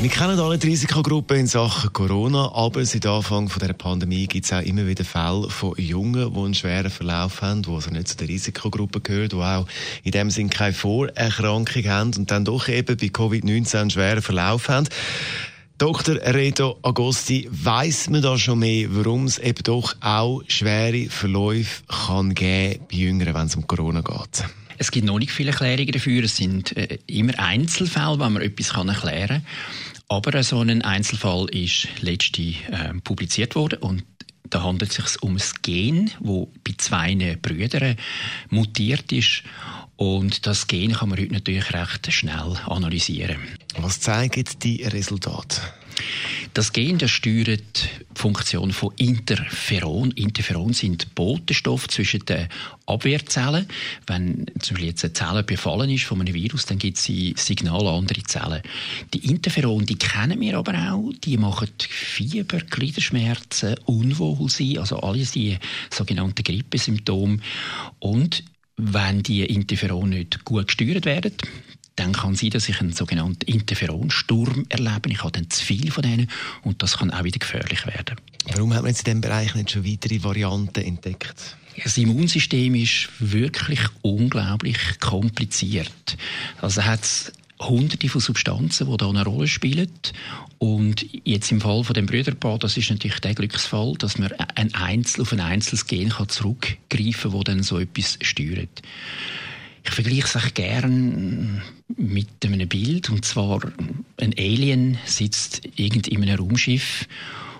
wir kennen alle die Risikogruppen in Sachen Corona, aber seit Anfang von der Pandemie gibt es auch immer wieder Fälle von Jungen, die einen schweren Verlauf haben, die also nicht zu der Risikogruppe gehören, die auch in dem Sinn keine Vorerkrankung haben und dann doch eben bei Covid-19 einen schweren Verlauf haben. Dr. Reto Agosti, weiss man da schon mehr, warum es eben doch auch schwere Verläufe kann geben bei Jüngeren, wenn es um Corona geht? Es gibt noch nicht viele Erklärungen dafür. Es sind äh, immer Einzelfälle, wo man etwas erklären kann. Aber so ein Einzelfall ist letzte äh, publiziert worden und da handelt es sich um ein Gen, wo bei zwei Brüdern mutiert ist. Und das Gen kann man heute natürlich recht schnell analysieren. Was zeigen die Resultate? Das Gen das steuert die Funktion von Interferon. Interferon sind Botenstoffe zwischen den Abwehrzellen. Wenn zum Beispiel jetzt eine Zelle befallen ist von einem Virus, dann gibt sie Signale an andere Zellen. Die Interferon, die kennen wir aber auch. Die machen Fieber, Gliederschmerzen, Unwohlsein, also alles die sogenannten Grippesymptome. Und wenn die Interferon nicht gut gesteuert werden, dann kann es sein, dass ich einen sogenannten Interferonsturm erlebe. Ich habe dann zu viel von denen und das kann auch wieder gefährlich werden. Warum hat man jetzt in diesem Bereich nicht schon weitere Varianten entdeckt? Das Immunsystem ist wirklich unglaublich kompliziert. Also hat es hunderte von Substanzen, die da eine Rolle spielen. Und jetzt im Fall von dem Brüderpaar, das ist natürlich der Glücksfall, dass man ein Einzel auf ein einzelnes Gen zurückgreifen kann, das dann so etwas steuert. Ich vergleiche es auch gern mit einem Bild. Und zwar, ein Alien sitzt irgend in einem Raumschiff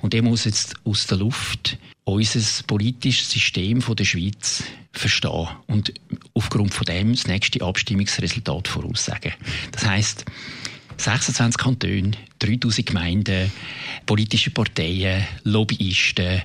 und er muss jetzt aus der Luft unser politisches System der Schweiz verstehen und aufgrund von dem das nächste Abstimmungsresultat voraussagen. Das heißt, 26 Kantone, 3000 Gemeinden, politische Parteien, Lobbyisten,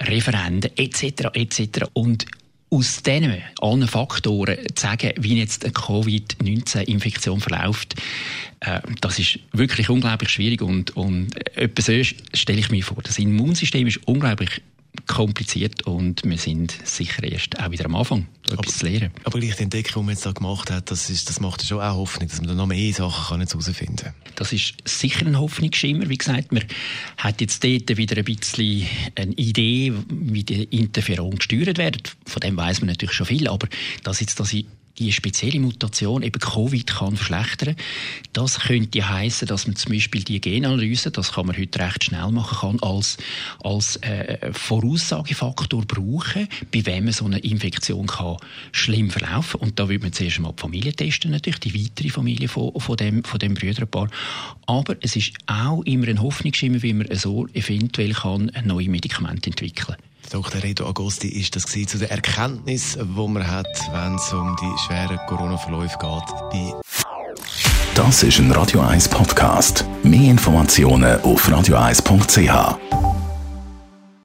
Referenden etc. etc. Und aus diesen allen Faktoren zu sagen, wie jetzt eine Covid-19-Infektion verläuft, äh, das ist wirklich unglaublich schwierig und, und etwas so stelle ich mir vor. Das Immunsystem ist unglaublich kompliziert und wir sind sicher erst auch wieder am Anfang, etwas aber, zu lernen. Aber die Entdeckung, die man jetzt da gemacht hat, das, ist, das macht schon auch Hoffnung, dass man da noch mehr Sachen herausfinden kann. Das ist sicher ein Hoffnungsschimmer. Wie gesagt, man hat jetzt dort wieder ein bisschen eine Idee, wie die Interferon gesteuert werden. Von dem weiß man natürlich schon viel, aber dass jetzt das die spezielle Mutation eben Covid kann verschlechtern. Das könnte heißen, dass man zum Beispiel die Genanalyse, das kann man heute recht schnell machen, kann als als äh, Voraussagefaktor brauchen, bei wem man so eine Infektion kann schlimm verlaufen. Und da würde man zuerst einmal die Familie testen, natürlich die weitere Familie von, von dem von dem Brüderpaar. Aber es ist auch immer ein Hoffnungsschimmer, wie man so eventuell kann neue Medikamente entwickeln. Dr. Redo Agosti ist das zu der Erkenntnis, wo man hat, wenn es um die schweren Corona-Verläufe geht. Das ist ein Radio 1 Podcast. Mehr Informationen auf radio1.ch.